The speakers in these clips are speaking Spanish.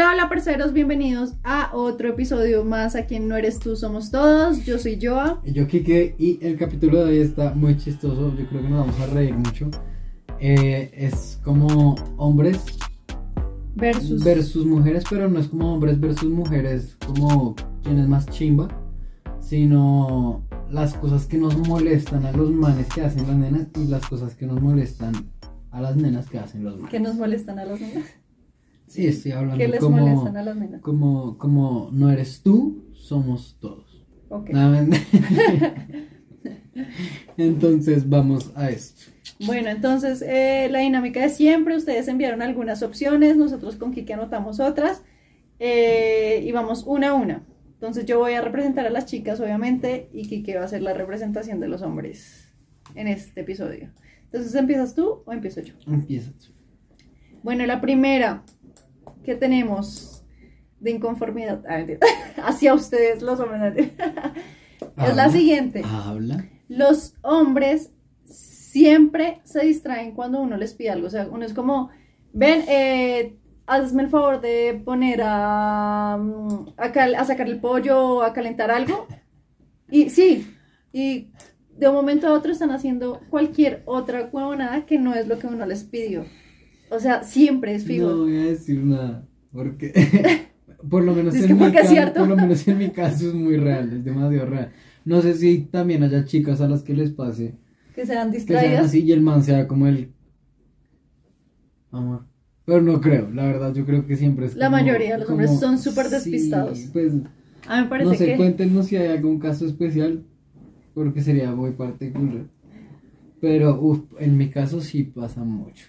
Hola, hola, parceros, bienvenidos a otro episodio más a quien no eres tú, somos todos. Yo soy Joa. Y yo, Kike, y el capítulo de hoy está muy chistoso. Yo creo que nos vamos a reír mucho. Eh, es como hombres Versus. versus mujeres, pero no es como hombres versus mujeres, como quién es más chimba, sino las cosas que nos molestan a los manes que hacen las nenas y las cosas que nos molestan a las nenas que hacen los manes. que nos molestan a las nenas. Sí, estoy hablando ¿Qué les como, molestan a las nenas? como, como no eres tú, somos todos. Ok. Entonces vamos a esto. Bueno, entonces eh, la dinámica de siempre, ustedes enviaron algunas opciones, nosotros con Kiki anotamos otras eh, y vamos una a una. Entonces yo voy a representar a las chicas, obviamente, y Kiki va a hacer la representación de los hombres en este episodio. Entonces, ¿empiezas tú o empiezo yo? Empieza tú. Bueno, la primera que tenemos de inconformidad ah, hacia ustedes, los hombres, es la siguiente. Habla. Los hombres siempre se distraen cuando uno les pide algo. O sea, uno es como, ven, eh, hazme el favor de poner a, mm, a, cal- a sacar el pollo, a calentar algo. Y sí, y de un momento a otro están haciendo cualquier otra huevonada que no es lo que uno les pidió. O sea, siempre es fijo. No voy a decir nada. Porque. por lo menos Es en mi caso. Por lo menos en mi caso es muy real. Es demasiado real. No sé si también haya chicas a las que les pase. Que sean Que sean distraídas. así y el man sea como el. Amor. Pero no creo, la verdad, yo creo que siempre es La como- mayoría de los hombres son súper sí, despistados. pues A mí me parece no sé, que... cuéntenos si hay algún caso especial, porque sería muy particular. Pero, uff, en mi caso sí pasa mucho.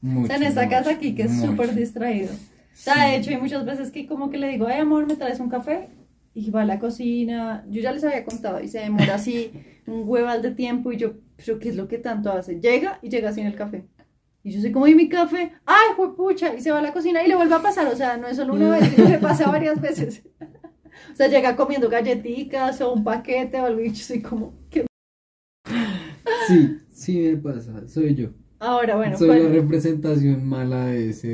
Sí. mucho O sea, en esta casa aquí que es súper distraído. O sea, de hecho, hay muchas veces que como que le digo, ay amor, ¿me traes un café? Y va a la cocina. Yo ya les había contado y se demora así un hueval de tiempo y yo, pero ¿qué es lo que tanto hace? Llega y llega sin el café. Y yo soy como, ¿y mi café? ¡Ay, pucha! Y se va a la cocina y le vuelve a pasar. O sea, no es solo una vez, sino que pasa varias veces. O sea, llega comiendo galletitas o un paquete o algo y yo soy como, ¿qué? Sí, sí me pasa, soy yo. Ahora, bueno, soy ¿cuál- la representación mala de ese,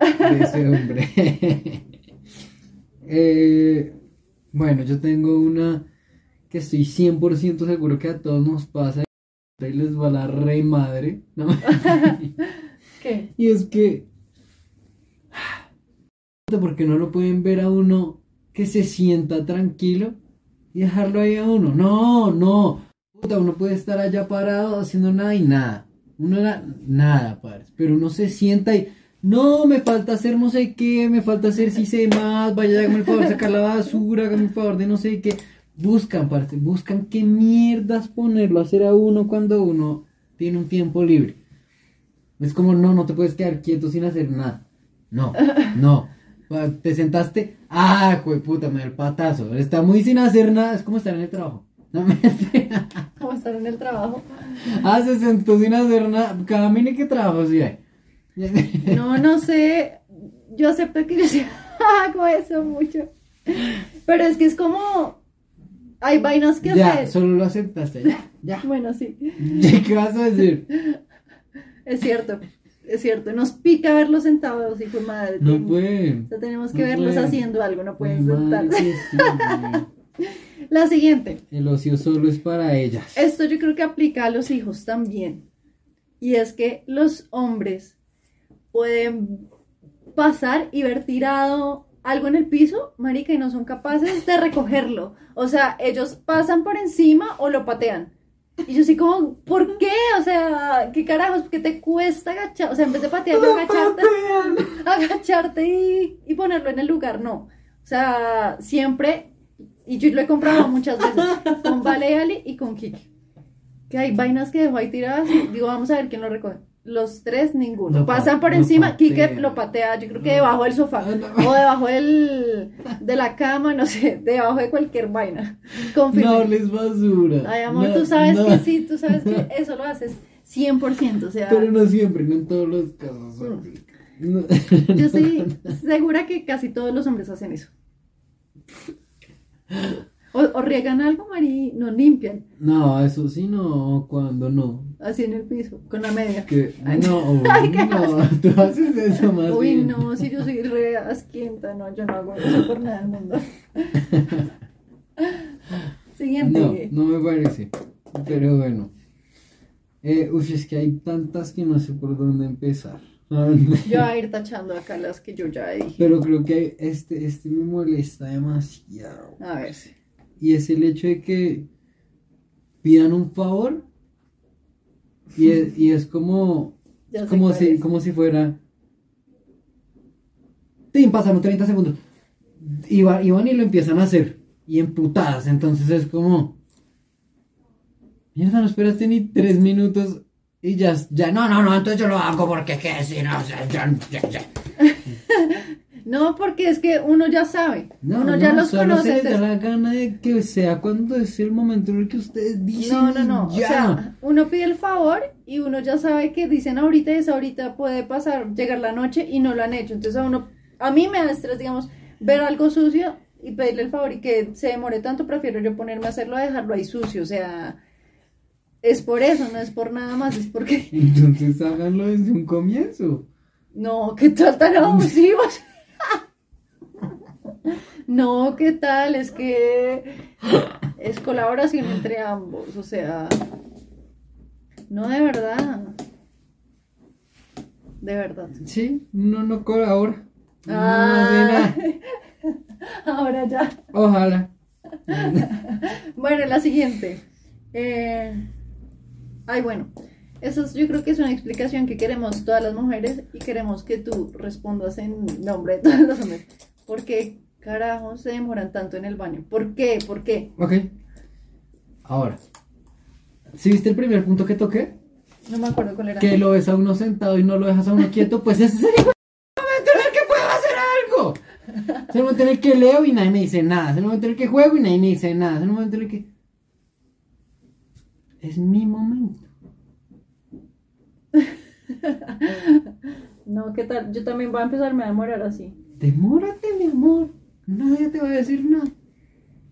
de ese hombre. Eh, bueno, yo tengo una que estoy 100% seguro que a todos nos pasa y les va la re madre. ¿no? ¿qué? Y es que. Porque no lo pueden ver a uno que se sienta tranquilo y dejarlo ahí a uno. No, no. Puta, uno puede estar allá parado haciendo nada y nada. Uno era nada, padre. Pero uno se sienta y. No, me falta hacer no sé qué, me falta hacer si sé más, vaya, hágame el favor de sacar la basura, hágame el favor de no sé qué. Buscan, parte, buscan qué mierdas ponerlo a hacer a uno cuando uno tiene un tiempo libre. Es como, no, no te puedes quedar quieto sin hacer nada. No, no. Te sentaste, ah, puta, me da el patazo. Está muy sin hacer nada, es como estar en el trabajo. No me ¿Cómo estar en el trabajo? Ah, se sentó sin hacer nada. Cada mini que trabajo sí hay. No, no sé. Yo acepto que yo sí hago eso mucho. Pero es que es como. Hay vainas que Ya, hacer. solo lo aceptaste, ya, ya. Bueno, sí. ¿Qué vas a decir? Es cierto. Es cierto. Nos pica verlos sentados, hijo de madre. No pueden. O sea, tenemos que no verlos haciendo algo, no pueden sentarse. Sí. La siguiente. El ocio solo es para ellas. Esto yo creo que aplica a los hijos también. Y es que los hombres pueden pasar y ver tirado algo en el piso, marica, y no son capaces de recogerlo. O sea, ellos pasan por encima o lo patean. Y yo así como, ¿por qué? O sea, ¿qué carajos? ¿Qué te cuesta agachar? O sea, en vez de patearlo, agacharte, agacharte y, y ponerlo en el lugar, no. O sea, siempre, y yo lo he comprado muchas veces, con Vale y Ali y con Kiki. Que hay vainas que dejo ahí tiradas y digo, vamos a ver quién lo recoge. Los tres, ninguno. Lo pa- Pasan por encima, Kike lo patea, yo creo que debajo del sofá, o debajo del, de la cama, no sé, debajo de cualquier vaina. Confirme. No les basura. Ay, amor, No, tú sabes no. que sí, tú sabes que eso lo haces 100%, o sea, Pero no siempre, no en todos los casos. No. yo estoy segura que casi todos los hombres hacen eso. O, o riegan algo, Mari, no limpian. No, eso sí no, cuando no. Así en el piso, con la media. Que, Ay, no, Ay, qué no, tú haces eso más Uy, bien. no, si yo soy re asquienta, no, yo no hago eso por nada del mundo. Siguiente. No, no me parece. Pero bueno. Eh, uf, es que hay tantas que no sé por dónde empezar. Yo voy a ir tachando acá las que yo ya dije. Pero creo que este, este me molesta demasiado. A ver. Y es el hecho de que pidan un favor y es, y es como, Ya como, si, es. como si fuera... Tim, pasamos 30 segundos. Y, va- y van y lo empiezan a hacer. Y emputadas. Entonces es como... Mierda, no esperaste ni tres minutos y ya, ya no, no, no, entonces yo lo hago porque que si no, ya, ya, ya, ya. No, porque es que uno ya sabe. No, uno ya no, los solo conoce. se les da la gana de que sea cuando es el momento en el que ustedes dicen No, no, no. ya. O sea, uno pide el favor y uno ya sabe que dicen ahorita y esa ahorita puede pasar, llegar la noche y no lo han hecho. Entonces a uno, a mí me da estrés, digamos, ver algo sucio y pedirle el favor y que se demore tanto, prefiero yo ponerme a hacerlo a dejarlo ahí sucio. O sea, es por eso, no es por nada más, es porque, Entonces háganlo desde un comienzo. no, ¿qué tal tan abusivos? No, ¿qué tal? Es que es colaboración entre ambos, o sea, no de verdad. De verdad. Sí, no, no colabora. No Ah. nada. Ahora ya. Ojalá. Bueno, la siguiente. Eh, Ay, bueno. Eso es- yo creo que es una explicación que queremos todas las mujeres y queremos que tú respondas en nombre de todos los hombres. ¿Por qué carajos se demoran tanto en el baño? ¿Por qué? ¿Por qué? Ok. Ahora. ¿Sí viste el primer punto que toqué? No me acuerdo cuál era. Que lo ves a uno sentado y no lo dejas a uno quieto, pues ese es el momento en el que puedo hacer algo. Es el momento en el que leo y nadie me dice nada. Es el momento en el que juego y nadie me dice nada. Es el momento en el que. Es mi momento. No, ¿qué tal? Yo también voy a empezarme a demorar así. Demórate, mi amor. Nadie te va a decir nada.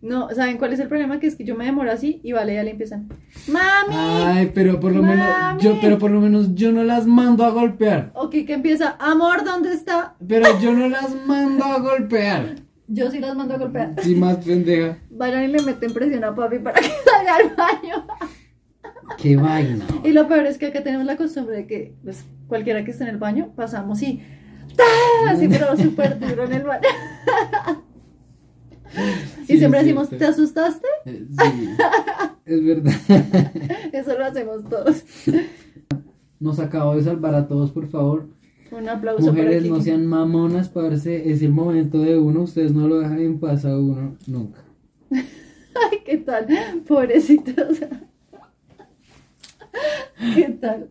No, ¿saben cuál es el problema? Que es que yo me demoro así y vale, ya le empiezan. ¡Mami! Ay, pero por lo menos yo, pero por lo menos yo no las mando a golpear. Ok, que empieza, amor, ¿dónde está? Pero yo no las mando a golpear. Yo sí las mando a golpear. Sí, más pendeja. Vayan y le meten presión a papi para que salga al baño. Qué vaina. Y lo peor es que acá tenemos la costumbre de que, pues, cualquiera que esté en el baño, pasamos y. ¡tá! Así, pero súper duro en el baño. Sí, y siempre decimos. ¿te asustaste? Eh, Sí, es verdad. Eso lo hacemos todos. Nos acabo de salvar a todos, por favor. Un aplauso para Mujeres, no sean mamonas, parce. Es el momento de uno. Ustedes no lo dejan en paz a uno nunca. Ay, ¿qué tal? Pobrecitos. ¿Qué tal?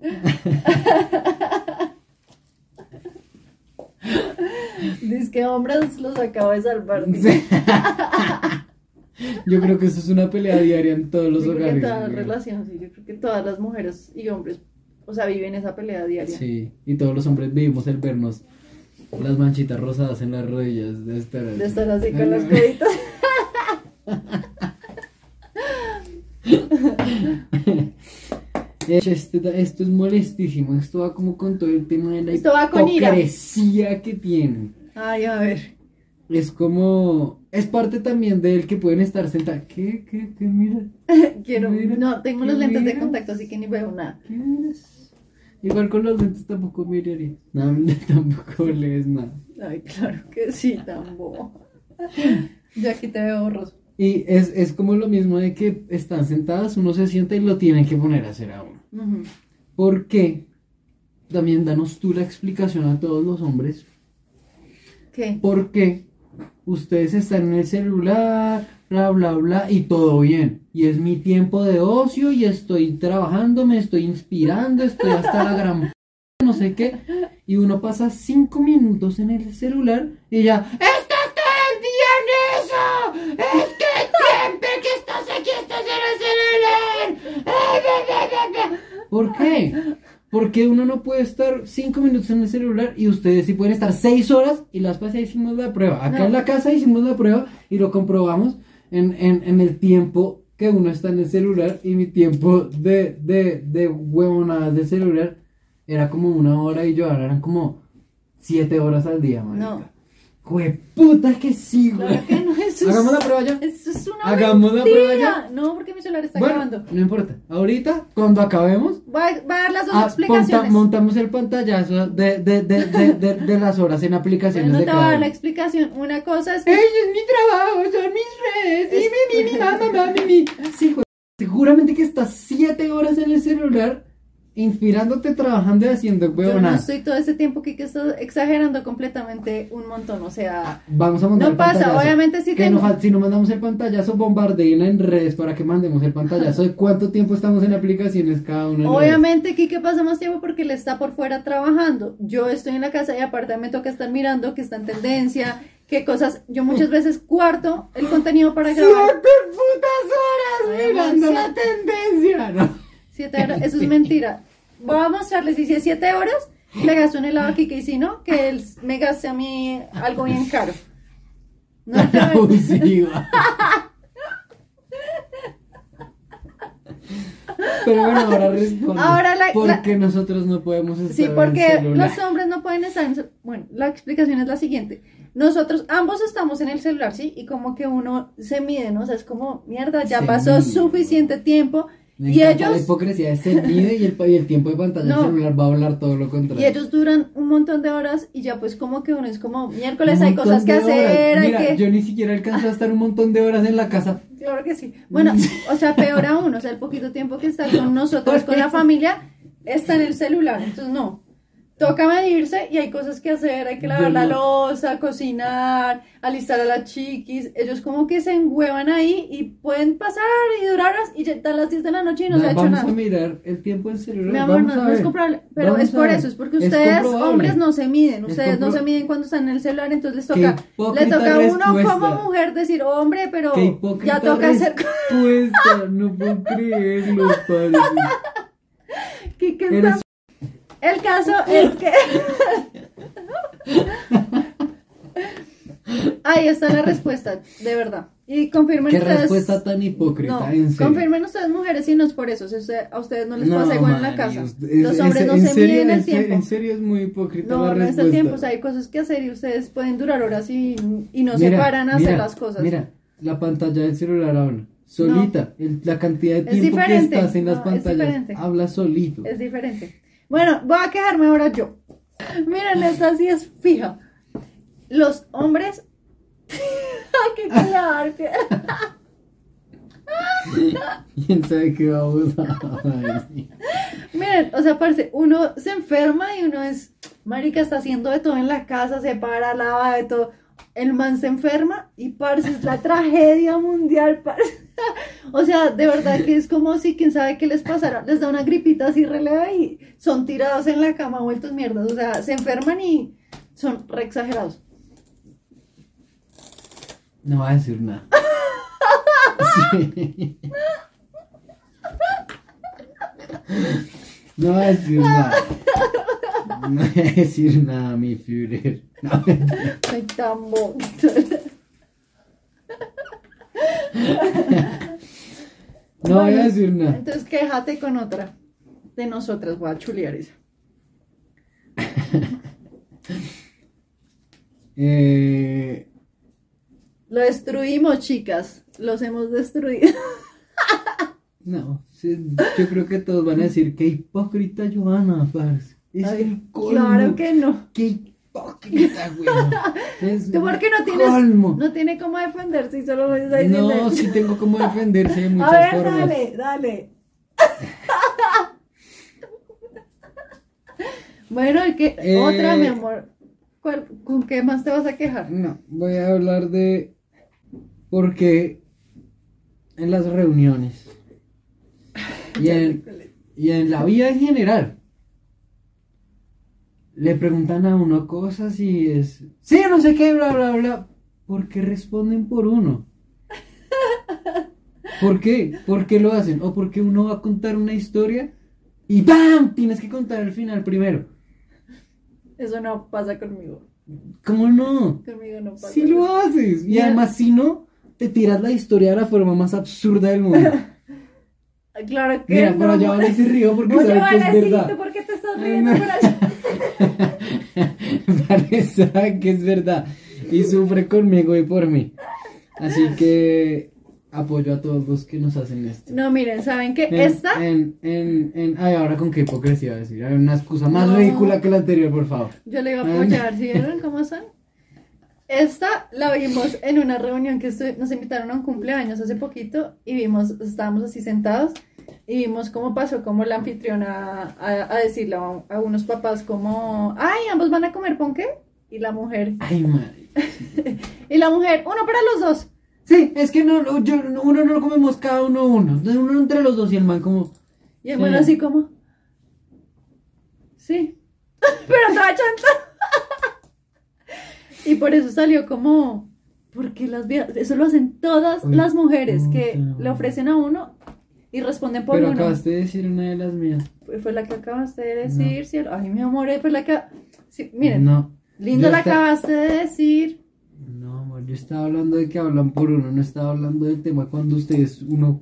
Dice que hombres los acabo de salvar. Yo creo que eso es una pelea diaria en todos los Yo creo que en hogares. todas las relaciones, sí, yo creo que todas las mujeres y hombres, o sea, viven esa pelea diaria. Sí, y todos los hombres vivimos el vernos las manchitas rosadas en las rodillas de estar, De estar así con las coditas. Esto es molestísimo. Esto va como con todo el tema de la Esto va con ira. hipocresía que tienen. Ay, a ver. Es como. Es parte también del que pueden estar sentados. ¿Qué? ¿Qué? ¿Qué? Mira. Quiero. Mira, No, tengo los lentes de contacto, así que ni veo nada. ¿Qué miras? Igual con los lentes tampoco miraría. No, tampoco lees nada. Ay, claro que sí, tan bobo. Yo aquí te veo borroso. Y es, es como lo mismo de que están sentadas, uno se sienta y lo tienen que poner a hacer a uno. Ujú. ¿Por qué? También danos tú la explicación a todos los hombres. ¿Qué? ¿Por qué ustedes están en el celular, bla, bla, bla, y todo bien? Y es mi tiempo de ocio y estoy trabajando, me estoy inspirando, estoy hasta la gran... no sé qué. Y uno pasa cinco minutos en el celular y ya... ¡Estás todo el día en eso! ¡Es ¿Por qué? Porque uno no puede estar cinco minutos en el celular y ustedes sí pueden estar seis horas y las pasas hicimos la prueba. Acá No. en la casa hicimos la prueba y lo comprobamos. en, en, en el tiempo que uno está en el celular y mi tiempo de, de, de huevonadas del celular era como una hora y yo ahora eran como siete horas al día, marica. No. Jueputa que sí, güey. Claro que no, eso es- Hagamos la prueba ya. Eso es una Hagamos la mentira. prueba ya. No, porque mi celular está Bueno, grabando. no importa. Ahorita, cuando acabemos, Voy a, dar las dos ah, explicaciones. monta- montamos el pantallazo de, de, de, de, las horas en aplicaciones no te voy a dar la explicación. Una cosa es que ¡Ey, es mi trabajo! ¡Son mis redes! ¡Y mi, mi, mi, mamá, mamá, mi, mi! Sí, güey. Seguramente que estás siete horas en el celular inspirándote, trabajando y haciendo yo no estoy todo ese tiempo que, que estoy exagerando completamente un montón. O sea, Vamos a mandar no pasa. Obviamente sí Que tengo. no fal- si no mandamos el pantallazo, bombardeen en redes para que mandemos el pantallazo de cuánto tiempo estamos en aplicaciones cada uno. Obviamente Kike pasa más tiempo porque él está por fuera trabajando. Yo estoy en la casa y aparte me toca estar mirando que está en tendencia, qué cosas. Yo muchas veces cuarto el contenido para grabar. ¡Siete putas horas Ay, mirando la tendencia! No. Siete horas, eso es mentira. Voy a mostrarles, es siete horas, le gasto un helado a Kike y si no, que él me gaste a mí algo bien caro. No te Abusiva. Pero bueno, ahora responde. Ahora la- ¿Por la- qué nosotros no podemos estar Sí, en porque el celular? los hombres no pueden estar en... Bueno, la explicación es la siguiente. Nosotros ambos estamos en el celular, ¿sí? Y como que uno se mide, ¿no? O sea, es como, mierda, ya pasó mide. suficiente tiempo. Me y encanta la ellos, hipocresía se mide y el, y el tiempo de pantalla No. del celular va a hablar todo lo contrario. y ellos duran un montón de horas y ya pues como que uno es como, miércoles Un hay cosas que de hacer, hay Mira, que... yo ni siquiera alcanzo a estar un montón de horas en la casa. Claro que sí. Bueno, o sea, peor aún, o sea, el poquito tiempo que está con nosotros, con la familia, está en el celular. Entonces, no. Toca medirse y hay cosas que hacer, hay que lavar la losa, cocinar, alistar a las chiquis. Ellos como que se enhuevan ahí y pueden pasar y durar horas y están las 10 de la noche y no se ha hecho Vamos nada. a mirar el tiempo en celular. Mi amor, Vamos no, a no es comprobable, pero Vamos es por eso, es porque Es ustedes, hombres, no se miden, Es ustedes no se miden cuando están en el celular, entonces les toca, le toca a uno como mujer decir, hombre, pero ya toca hacer... No puedo creerlo, padre. ¿Qué- qué El caso es que. Ahí está la respuesta, de verdad. Y confirmen Qué ustedes. respuesta tan hipócrita, No, en serio. confirmen ustedes, mujeres, si no es por eso. Si usted- a ustedes no les No, pasa igual en la casa. Los es- hombres es- no en se serio, miden en el tiempo. En serio es muy hipócrita No, la no es el tiempo. O sea, hay cosas que hacer y ustedes pueden durar horas y, y no se paran a hacer las cosas. Mira, la pantalla del celular habla. Solita. El- la cantidad de Es tiempo que diferente. estás en las es pantallas diferente. habla solito. Es diferente. Bueno, voy a quejarme ahora yo. Miren, esta sí es fija. Los hombres. ¡Qué claro! ¿Quién sabe qué vamos a decir? Miren, o sea, parece, uno se enferma y uno es, marica, está haciendo de todo en la casa, se para, lava de todo. El man se enferma y parce, es la tragedia mundial, parce. O sea, de verdad que es como si quién sabe qué les pasara, les da una gripita así releva y son tirados en la cama, vueltos mierdas. O sea, se enferman y son re exagerados. No va a decir nada. Sí. No va a decir nada. No va a decir nada, mi Führer. No, Ay, tan bonito. no voy a decir nada. Entonces, quéjate con otra de nosotras, voy a chulear esa. Eh, Lo destruimos, chicas. Los hemos destruido. no, yo creo que todos van a decir qué hipócrita Joana, parce. Es Ay, el colmo. Claro que no. Qué hipócrita, güey. Es ¿Tú por qué no tienes, colmo. no tiene cómo defenderse y solo lo está diciendo? No, sí tengo como defenderse de muchas A ver, formas. dale, dale. bueno, ¿y qué? Eh, Otra, mi amor. ¿Cuál- ¿Con qué más te vas a quejar? No, voy a hablar de por qué en las reuniones y en, y en la vida en general le preguntan a uno cosas y es, sí, no sé qué, bla, bla, bla, ¿por qué responden por uno? ¿Por qué? ¿Por qué lo hacen? ¿O porque uno va a contar una historia y ¡bam! Tienes que contar el final primero. Eso no pasa conmigo. ¿Cómo no? Conmigo no pasa. Si lo haces. Y Mira. además, si no, te tiras la historia de la forma más absurda del mundo. Claro que Mira, no. por allá vale se rió porque Oye, sabe que es verdad. ¿por qué te estás riendo no. por allá? Vale sabe que es verdad. Y sufre conmigo y por mí. Así que apoyo a todos los que nos hacen esto. No, miren, ¿saben qué? En, Esta, En, en, en, ay, ahora con qué hipocresía decir. Hay una excusa más No. ridícula que la anterior, por favor. yo le iba a apoyar, ¿sí vieron cómo son? Esta la vimos en una reunión que nos invitaron a un cumpleaños hace poquito y vimos, estábamos así sentados y vimos cómo pasó como la anfitriona a, a decirle a, a unos papás como, ay, ambos van a comer ponqué y la mujer, Ay, madre. y la mujer, uno para los dos. Sí, es que no, yo, uno no lo comemos cada uno uno. Entonces uno entre los dos y el man como. Y el man Sí. así como, sí, pero estaba chanta. y por eso salió como, porque las viejas, eso lo hacen todas las mujeres que le ofrecen a uno y responden por Pero uno. acabaste de decir una de las mías. Fue, fue la que acabaste de decir, cielo. Ay, mi amor, eh, fue la que... Sí, miren, No. lindo yo la acabaste de decir. No, amor, yo estaba hablando de que hablan por uno, no estaba hablando del tema cuando ustedes, uno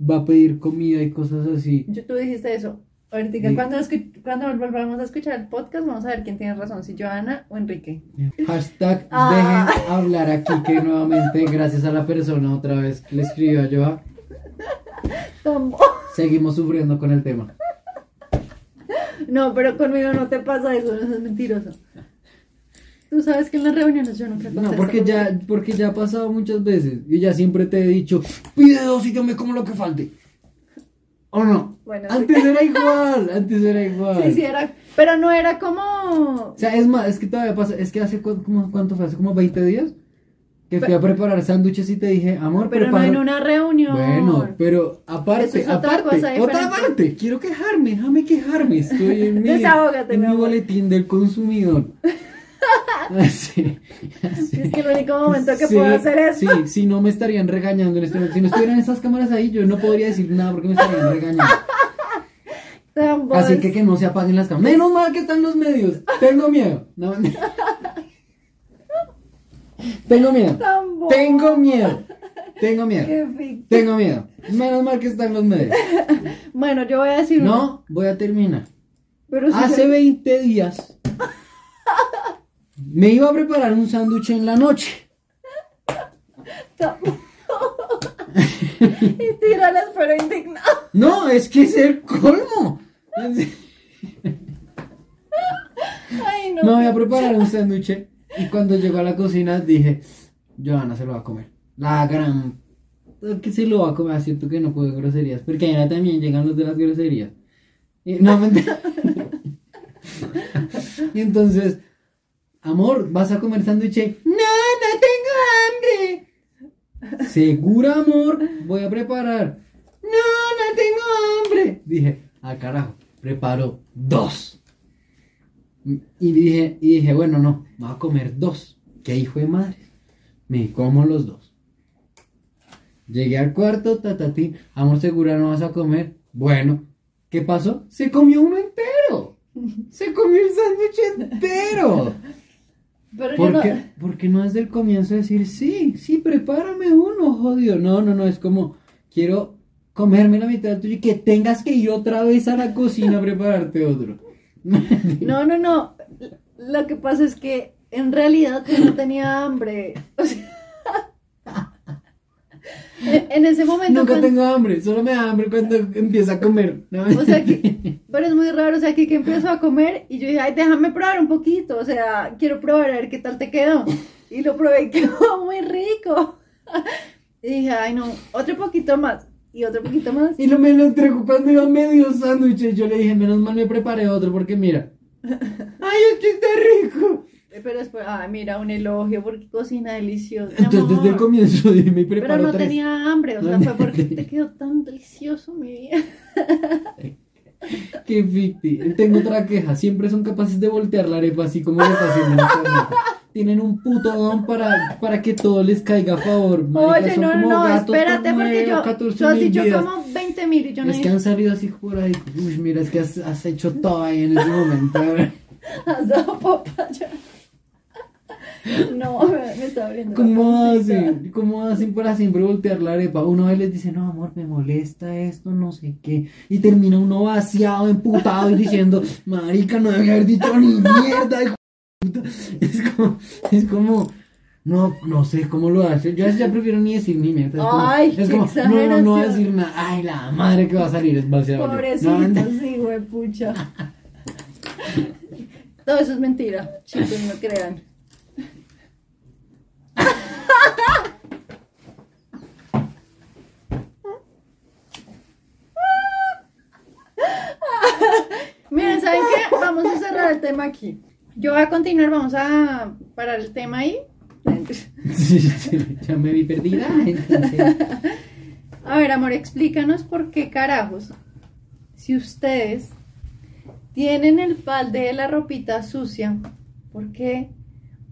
va a pedir comida y cosas así. Yo, tú dijiste eso. Ahorita, Sí. cuando, cuando volvamos a escuchar el podcast, vamos a ver quién tiene razón, si Joana o Enrique. Hashtag Ah. dejen hablar aquí que nuevamente, gracias a la persona otra vez que le escribió a Joa, Seguimos sufriendo con el tema. No, pero conmigo no te pasa eso, eso es mentiroso. Tú sabes que en las reuniones yo nunca No, porque ya, porque ya ha pasado muchas veces y ya siempre te he dicho, pide dos y yo me como lo que falte. ¿O no? Bueno, sí. antes era igual, antes era igual. Sí, sí, era. Pero no era como. O sea, es más, es que todavía pasa, es que hace como, ¿cuánto fue? Hace como 20 días que fui a preparar sándwiches y te dije, amor, Pero no prepara- en una reunión. Bueno, pero aparte, es otra aparte, cosa otra parte, quiero quejarme, déjame quejarme, estoy en mi, en mi boletín del consumidor. Así, así. Es que el único momento que Sí, puedo hacer es. Sí, si no me estarían regañando en este momento. Si no estuvieran esas cámaras ahí, yo no podría decir nada porque me estarían regañando. Así que que no se apaguen las cámaras. Menos mal que están los medios. Tengo miedo. No, Tengo miedo. Tengo miedo. Tengo miedo. Tengo miedo. Menos mal que están los medios. Bueno, yo voy a decir. No, voy a terminar. Pero si Hace 20 días me iba a preparar un sándwich en la noche. Y tírales, pero indignado. No, es que es el colmo. Ay, no. Me voy a preparar un sándwich y cuando llegó a la cocina dije, Joana se lo va a comer. La gran... que se lo va a comer, cierto que no puedo groserías, porque ahora también llegan los de las groserías. Y, no, mentira. y entonces, amor, ¿vas a comer sándwich? No, no tengo hambre. Segura, amor, voy a preparar. No, no tengo hambre. Dije, ah, carajo, preparo dos. Y dije, y dije, bueno, no, me voy a comer dos. ¿Qué hijo de madre? Me como los dos. Llegué al cuarto, tatatín, amor, segura no vas a comer. Bueno, ¿qué pasó? Se comió uno entero. Se comió el sándwich entero. Pero ¿Por no. qué, por qué no desde el comienzo decir, sí, sí, prepárame uno, jodido? No, no, no, es como, quiero comerme la mitad tuyo y que tengas que ir otra vez a la cocina a prepararte otro. No, no, no. Lo que pasa es que en realidad yo no tenía hambre. O sea, en ese momento. Nunca cuando- tengo hambre, solo me da hambre cuando empiezo a comer. ¿no? O sea que, pero es muy raro, o sea, que, que empezó a comer y yo dije, ay, déjame probar un poquito, o sea, quiero probar a ver qué tal te quedó. Y lo probé y quedó muy rico. Y dije, ay, no, otro poquito más y otro poquito más. Y lo me lo entregó cuando iba medio sándwich. Yo le dije, menos mal me preparé otro porque mira. ¡Ay, es que está rico! Pero después, ay, mira, un elogio porque cocina delicioso. Entonces desde el comienzo dije, me Pero preparo no tres. tenía hambre, o sea, No, fue porque te quedó tan delicioso mi vida. Qué ficti. Tengo otra queja. Siempre son capaces de voltear la arepa así como está haciendo en. Tienen un puto don para, para que todo les caiga a favor. marica. Oye, Son no, no, como no, gatos espérate, porque yo, 14 tú has mil dicho vidas. como 20 mil y yo no Es que han salido así por ahí. Uy, mira, es que has, has hecho todo ahí en ese momento. has dado papaya. No, me, está abriendo. ¿Cómo hacen? ¿Cómo hacen para siempre voltear la arepa? Uno veces les dice, no, amor, me molesta esto, no sé qué. Y termina uno vaciado, emputado y diciendo, marica, no debía haber dicho ni mierda. Hijo de puta". Es como, es como, no, no sé cómo lo hace. Yo a veces ya prefiero ni decir ni mierda. Es como, Ay, es qué como, no, no, no voy a exageración. decir nada. Ay, la madre que va a salir es vaciado. Pobrecito, No, sí, güey, pucha. Todo eso es mentira, chicos, no crean. Miren, ¿saben qué? Vamos a cerrar el tema aquí. Yo voy a continuar, vamos a parar el tema ahí. Sí, sí, ya me vi perdida. entonces- A ver, amor, explícanos por qué carajos, si ustedes tienen el balde de la ropita sucia, ¿por qué?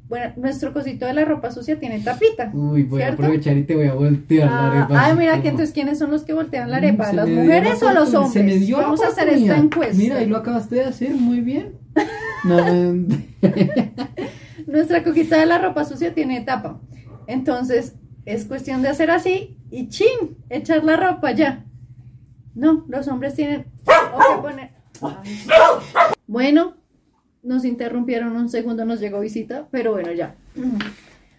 Bueno, nuestro cosito de la ropa sucia tiene tapita. Uy, voy a aprovechar y te voy a voltear la Ah, arepa. ay, así mira que entonces, ¿quiénes son los que voltean la Mm, arepa? se ¿Las mujeres la o los hombres? Se me dio Vamos a hacer esta encuesta. Mira, y lo acabaste de hacer muy bien. No, Nuestra coquita de la ropa sucia tiene tapa. Entonces, es cuestión de hacer así y chin, echar la ropa ya. No, los hombres tienen o que poner. Ay. Bueno, nos interrumpieron un segundo, nos llegó visita, pero bueno, ya.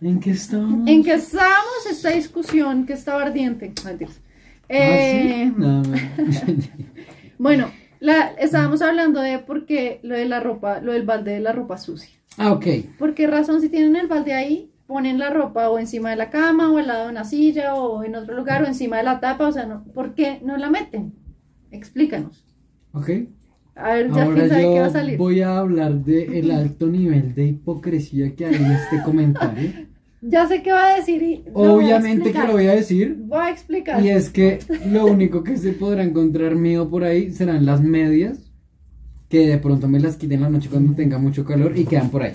¿En qué estamos? ¿En qué estábamos esta discusión que estaba ardiente? Eh, ¿Ah, sí? No. Bueno, la, estábamos hablando de por qué lo de la ropa, lo del balde de la ropa sucia. ah, ok. ¿Por qué razón si tienen el balde ahí, ponen la ropa o encima de la cama o al lado de una silla o en otro lugar o encima de la tapa? O sea, no, ¿por qué no la meten? Explícanos. Ok. A ver, ya Ahora quién sabe yo qué va a salir. voy a hablar de el alto nivel de hipocresía que hay en este comentario. Ya sé qué va a decir y lo voy a Obviamente que explicar. lo voy a decir. Voy a explicar. Y es que lo único que se podrá encontrar mío por ahí serán las medias, que de pronto me las quiten en la noche cuando tenga mucho calor y quedan por ahí.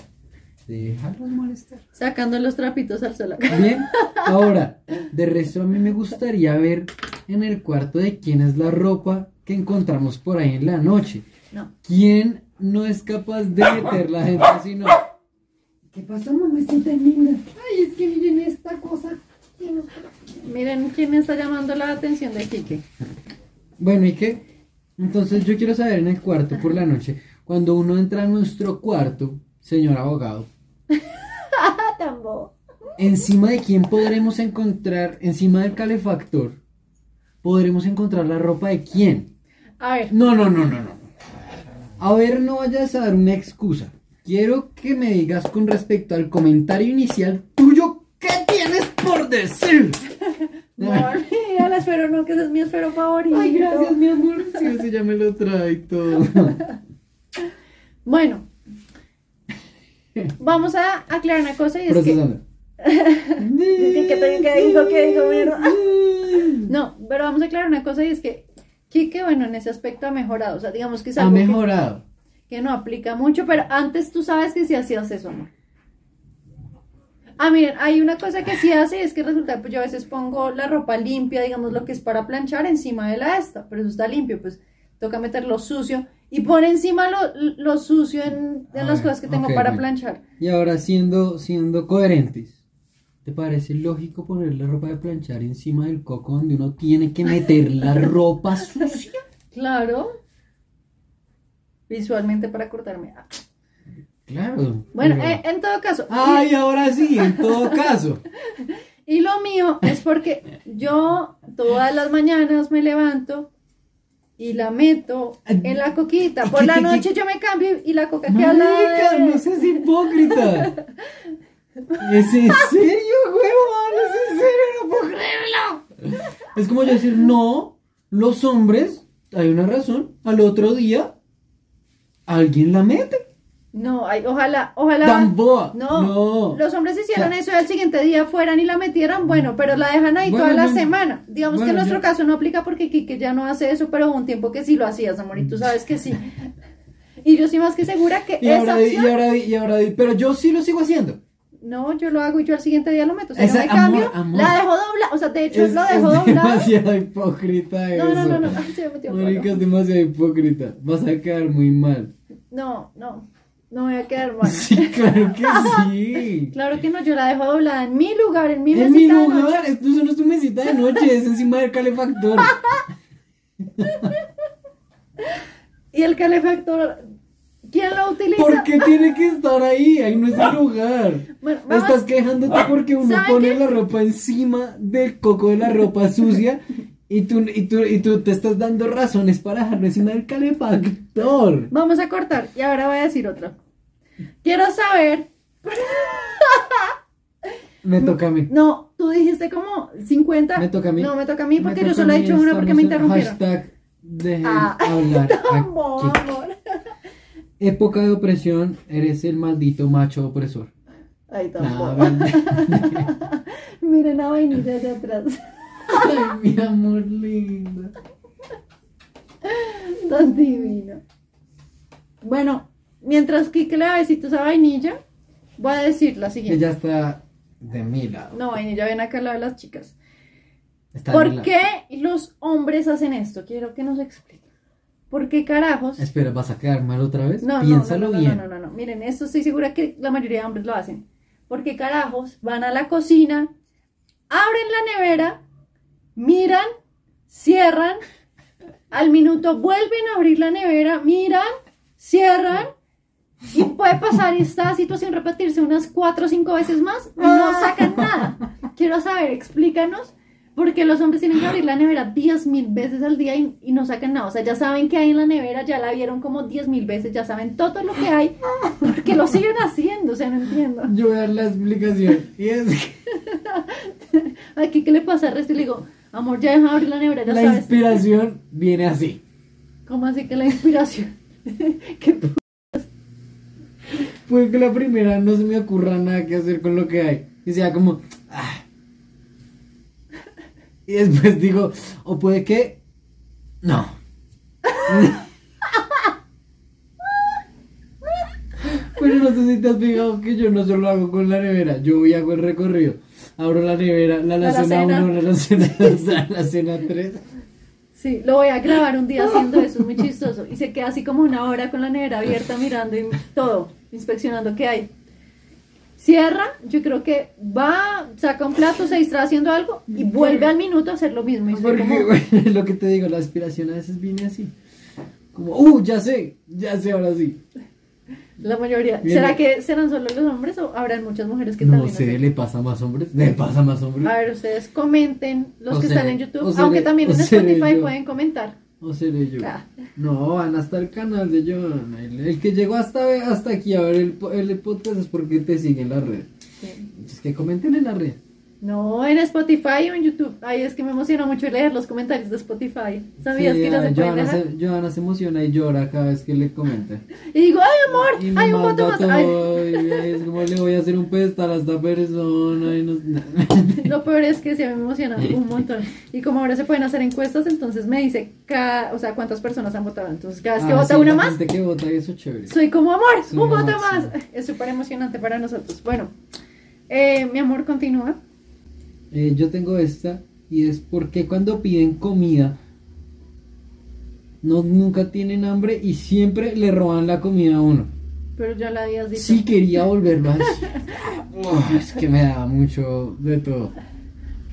Déjalos molestar. Sacando los trapitos al sol. Bien, ahora, de resto a mí me gustaría ver en el cuarto de quién es la ropa que encontramos por ahí en la noche. No. ¿Quién no es capaz de meterla adentro si no? ¿Qué pasa, mamacita linda? Ay, es que miren esta cosa. Miren quién está llamando la atención de Kike. Bueno, ¿y qué? Entonces yo quiero saber en el cuarto por la noche, cuando uno entra a nuestro cuarto, señor abogado, ¡Ah, tan bobo! encima de quién podremos encontrar, encima del calefactor, podremos encontrar la ropa de quién. A ver, No, no, no, no, no. A ver, no vayas a dar una excusa. Quiero que me digas con respecto al comentario inicial tuyo, ¿qué tienes por decir? amor, la esfero, no, que ese es mi esfero favorito. Ay, gracias, mi amor. Sí, ese ya me lo trae todo. Bueno, vamos a aclarar una cosa y es que... Procesando. ¿Qué- qué te- qué dijo? ¿Qué dijo, mierda? No, pero vamos a aclarar una cosa y es que Kike, bueno, en ese aspecto ha mejorado. O sea, digamos que es Ha algo que- mejorado. que no aplica mucho, pero antes tú sabes que sí hacías eso, amor. Ah, miren, hay una cosa que sí hace, es que resulta, pues yo a veces pongo la ropa limpia, digamos lo que es para planchar encima de la esta, pero eso está limpio, pues toca meterlo sucio y pone encima lo, lo sucio en, las ver, cosas que tengo para planchar. Y ahora siendo, siendo coherentes, ¿te parece lógico poner la ropa de planchar encima del coco donde uno tiene que meter la ropa sucia? Claro. Visualmente para cortarme. Ah. Claro. Bueno, pero- eh, en todo caso. Ay, ahora sí, en todo caso. Y lo mío es porque yo todas las mañanas me levanto y la meto en la coquita. Por la noche yo me cambio y la coca queda de- no seas hipócrita. ¿Es en serio, huevón? ¿Es en serio? No puedo creerlo. Es como yo decir, no, los hombres, hay una razón, al otro día alguien la mete. No, ay, ojalá, ojalá. Tan boa. No, No. los hombres hicieron eso y al siguiente día fueran y la metieran, bueno, pero la dejan ahí Bueno, toda la semana. Digamos que en nuestro caso no aplica porque Kike ya no hace eso, pero hubo un tiempo que sí lo hacías, amor, y tú sabes que sí. Y yo sí más que segura que Y esa ahora, di- y ahora, di- y ahora, di- pero yo sí lo sigo haciendo. No, yo lo hago y yo al siguiente día lo meto. O sea, Esa- yo me cambio, amor, amor. la dejo dobla, o sea, de hecho Es, lo es dejo doblado. demasiado hipócrita eso. No, no, no, no, ay, se me metió Marica, es demasiado hipócrita. Vas a quedar muy mal. No, no. No voy a quedar mal. Sí, claro que sí. Claro que no, yo la dejo doblada en mi lugar, en mi En mi mesita de noche. lugar, esto no es tu mesita de noche, es encima del calefactor. Y el calefactor, ¿quién lo utiliza? ¿Por qué tiene que estar ahí? Ahí no es el lugar. Bueno, Estás quejándote porque uno ¿Sabe pone qué? la ropa encima del coco de la ropa sucia y tú, y, tú, y tú te estás dando razones para dejarlo encima del calefactor. Vamos a cortar y ahora voy a decir otro. Quiero saber. Me toca a mí. No, tú dijiste como 50. Me toca a mí. No, me toca a mí porque yo solo he dicho una porque me interrumpieron. Hashtag dejen Ah, hablar no, aquí. amor. Época de opresión, eres el maldito macho opresor. Ay, tampoco. vale. Miren la vainilla de atrás. Ay, mi amor lindo. Tan divino. Bueno, mientras Kike le da besitos a vainilla, voy a decir la siguiente. Ella está de mi lado. No, vainilla, ven acá al lado de las chicas. Está ¿Por qué los hombres hacen esto? Quiero que nos expliquen. ¿Por qué carajos? Espera, ¿vas a quedar mal otra vez? No, no, Piénsalo no, no, bien. no, no, no, no. Miren, esto estoy segura que la mayoría de hombres lo hacen. Porque carajos van a la cocina, abren la nevera, miran, cierran, al minuto vuelven a abrir la nevera, miran, cierran, y puede pasar esta situación repetirse unas cuatro o cinco veces más y no sacan nada. Quiero saber, explícanos. Porque los hombres tienen que abrir la nevera 10 mil veces al día y, y no sacan nada. O sea, ya saben que hay en la nevera, ya la vieron como 10 mil veces, ya saben todo lo que hay. porque lo siguen haciendo? O sea, no entiendo. Yo voy a dar la explicación. Y es que Aquí, ¿qué le pasa al resto? Y le digo, amor, ya deja de abrir la nevera, ya la sabes. inspiración viene así. ¿Cómo así que la inspiración? ¿Qué p- Puede que la primera no se me ocurra nada que hacer con lo que hay. Y sea como. Y después digo, o puede que. No. Pero no sé si te has fijado que yo no solo hago con la nevera, yo voy hago el recorrido. Abro la nevera, la La alacena alacena. 1, la alacena 2, la alacena 3. Sí, lo voy a grabar un día haciendo eso, es muy chistoso. Y se queda así como una hora con la nevera abierta mirando y todo, inspeccionando qué hay. Cierra, yo creo que va, saca un plato, se distrae haciendo algo y vuelve al minuto a hacer lo mismo. Y Porque, como, bueno, es lo que te digo, la aspiración a veces viene así. Como, uh, ya sé, ya sé, ahora sí. la mayoría. Bien. ¿Será que serán solo los hombres o habrán muchas mujeres que No también sé, hacen? ¿le pasa más hombres? ¿Le pasa más hombres? A ver, ustedes comenten, los O que seré- están en YouTube, seré- aunque también en Spotify pueden comentar. ¿O seré yo? No, van hasta el canal de Johanna. El, el que llegó hasta, hasta aquí a ver el, el podcast es porque te sigue en la red. Sí. Es que comenten en la red. No, en Spotify o en YouTube. Ay, es que me emociona mucho leer los comentarios de Spotify. ¿Sabías Sí, que ya se pueden dejar? se, Johanna se emociona y llora cada vez que le comenta. Y digo, ay, amor, Y hay un voto más. Ay, todo, y ahí es como le voy a hacer un pedestal a esta persona. Y no, lo peor es que mí me emociona un montón. Y como ahora se pueden hacer encuestas, entonces me dice, cada, o sea, cuántas personas han votado. Entonces, cada vez que Ah, vota sí, una más, que vota eso es chévere. soy como amor, un voto máximo. más. Es súper emocionante para nosotros. Bueno, eh, mi amor, continúa. Eh, yo tengo esta y es porque cuando piden comida no nunca tienen hambre y siempre le roban la comida a uno. Pero ya la habías dicho. Sí quería volverlo a decir. Uf, es que me da mucho de todo.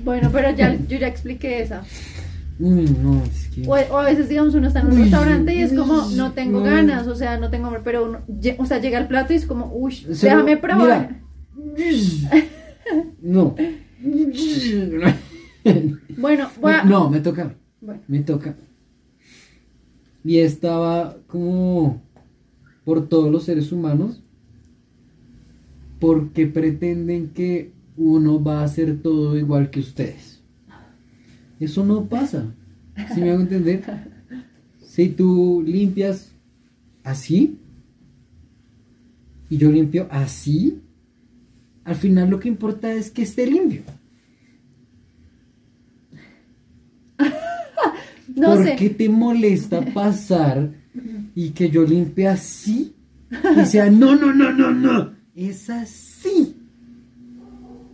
Bueno, pero ya, yo ya expliqué esa. Uy, no, es que... O, o a veces, digamos, uno está en un Uy, restaurante y es como, no tengo no. ganas, o sea, no tengo hambre, pero uno, o sea, llega el plato y es como, uy, déjame probar. mira. No. Bueno, voy a... No, me toca. Bueno, Me toca. Y estaba como por todos los seres humanos porque pretenden que uno va a hacer todo igual que ustedes. Eso no pasa. ¿Sí me hago entender? Si tú limpias así y yo limpio así, al final lo que importa es que esté limpio. no ¿Por sé. qué te molesta pasar y que yo limpie así? Y sea, no, no, no, no, no. Es así.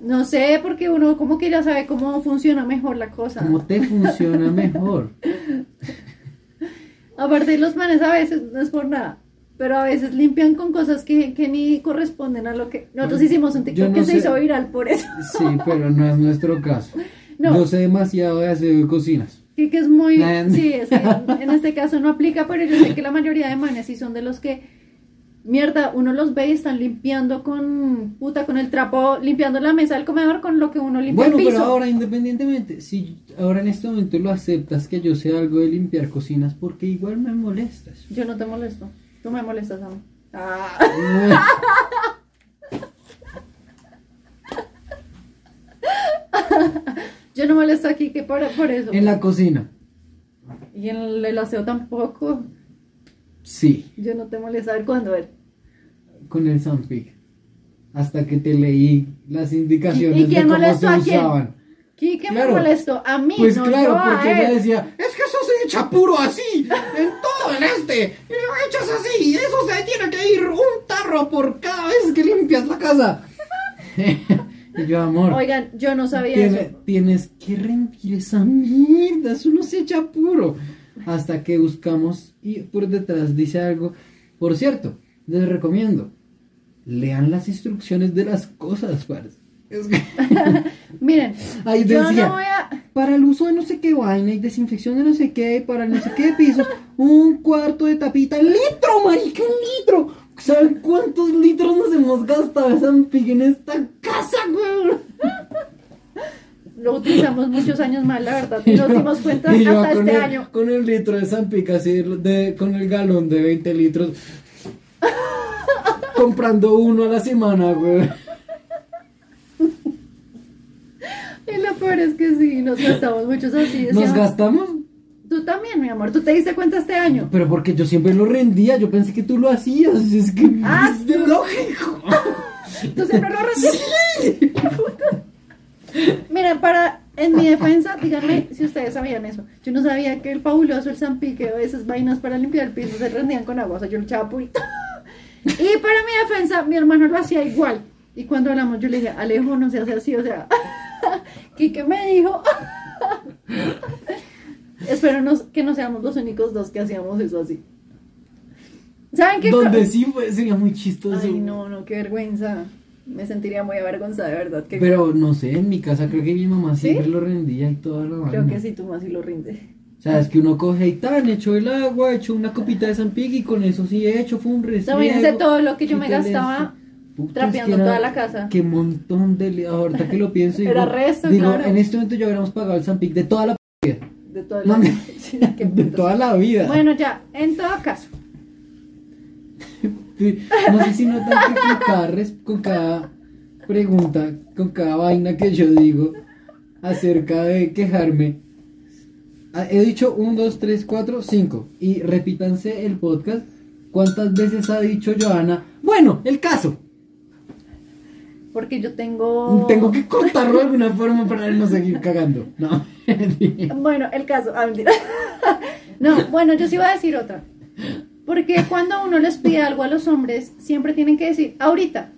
No sé, porque uno como que ya sabe cómo funciona mejor la cosa. ¿Cómo te funciona mejor? Aparte, los manes a veces no es por nada. Pero a veces limpian con cosas que, que ni corresponden a lo que... Nosotros hicimos un TikTok no que se hizo viral por eso. Sí, pero no es nuestro caso. No. Yo sé demasiado de aseo y cocinas. Que, que es muy... Sí, es que en este caso no aplica, pero yo sé que la mayoría de manes sí son de los que... Mierda, uno los ve y están limpiando con... Puta, con el trapo, limpiando la mesa del comedor con lo que uno limpia Bueno, el piso. pero ahora independientemente, si ahora en este momento lo aceptas que yo sé algo de limpiar cocinas, porque igual me molestas. Yo no te molesto. Tú me molestas a mí. Ah. Yo no molesto aquí que por, por eso. en la cocina, Y en el, el aseo tampoco. sí, Yo no te molesto. A ver cuándo, a ver. con el Zampic. Hasta que te leí las indicaciones ¿Y- y quién de cómo molestó se a quién? usaban. ¿Qué, qué Claro. me molesto? A mí, Pues no claro, yo a porque ella decía, es que eso se echa puro así, en todo el este, echas así, eso se tiene que ir un tarro por cada vez que limpias la casa. y yo, amor, Oigan, yo no sabía tiene- eso. tienes que rendir esa mierda, eso no se echa puro. Hasta que buscamos, y por detrás dice algo, por cierto, les recomiendo, lean las instrucciones de las cosas, parce. Es que- Miren, Ahí yo decía, no voy a... para el uso de no sé qué vaina y desinfección de no sé qué, para no sé qué pisos, un cuarto de tapita, litro, marica, un litro. ¿Saben cuántos litros nos hemos gastado en esta casa, weón? Lo utilizamos muchos años mal, la verdad. Y nos dimos cuenta yo hasta este el, año. Con el litro de Zampica, así, de, con el galón de 20 litros. comprando uno a la semana, weón. Y lo peor es que sí, nos gastamos muchos así. ¿Nos gastamos? Tú también, mi amor. ¿Tú te diste cuenta este año? Pero porque yo siempre lo rendía, yo pensé que tú lo hacías. Es que Ah, es de lógico. Tú siempre lo recibes. Miren, para, en mi defensa, díganme si ustedes sabían eso. Yo no sabía que el fabuloso, el zampique o esas vainas para limpiar el piso se rendían con agua. O sea, yo le echaba purito. Y para mi defensa, mi hermano lo hacía igual. Y cuando hablamos, yo le dije, Alejo, no se hace así. O sea, Quique me dijo. Espero nos- que no seamos los únicos dos que hacíamos eso así. ¿Saben qué? Donde sí fue, sería muy chistoso. Ay, no, no, qué vergüenza. Me sentiría muy avergonzada, de verdad. Que Pero no sé, en mi casa creo que mi mamá ¿Sí? siempre lo rendía y todo lo Creo que sí, tú más sí lo rinde. O sea, es que uno coge y tan, echó el agua, echó una copita de San y con eso sí hecho, fue un restriego. Imagínense todo lo que yo me gastaba trapeando es que era- toda la casa. Qué montón de... li- Ahorita que lo pienso, digo, Era resto, digo claro. en este momento ya hubiéramos pagado el San de toda la vida. De toda No, la... me- Sí, qué de toda la vida. Bueno, ya, en todo caso. Sí, No sé si notan que con cada, con cada pregunta, con cada vaina que yo digo acerca de quejarme, ah, he dicho 1, 2, 3, 4, 5. Y repítanse el podcast. ¿Cuántas veces ha dicho Joana? Bueno, el caso. Porque yo tengo. Tengo que cortarlo de alguna forma para no seguir cagando. No. Bueno, el caso. Ah. No, bueno, yo sí voy a decir otra. Porque cuando uno les pide algo a los hombres, siempre tienen que decir ahorita.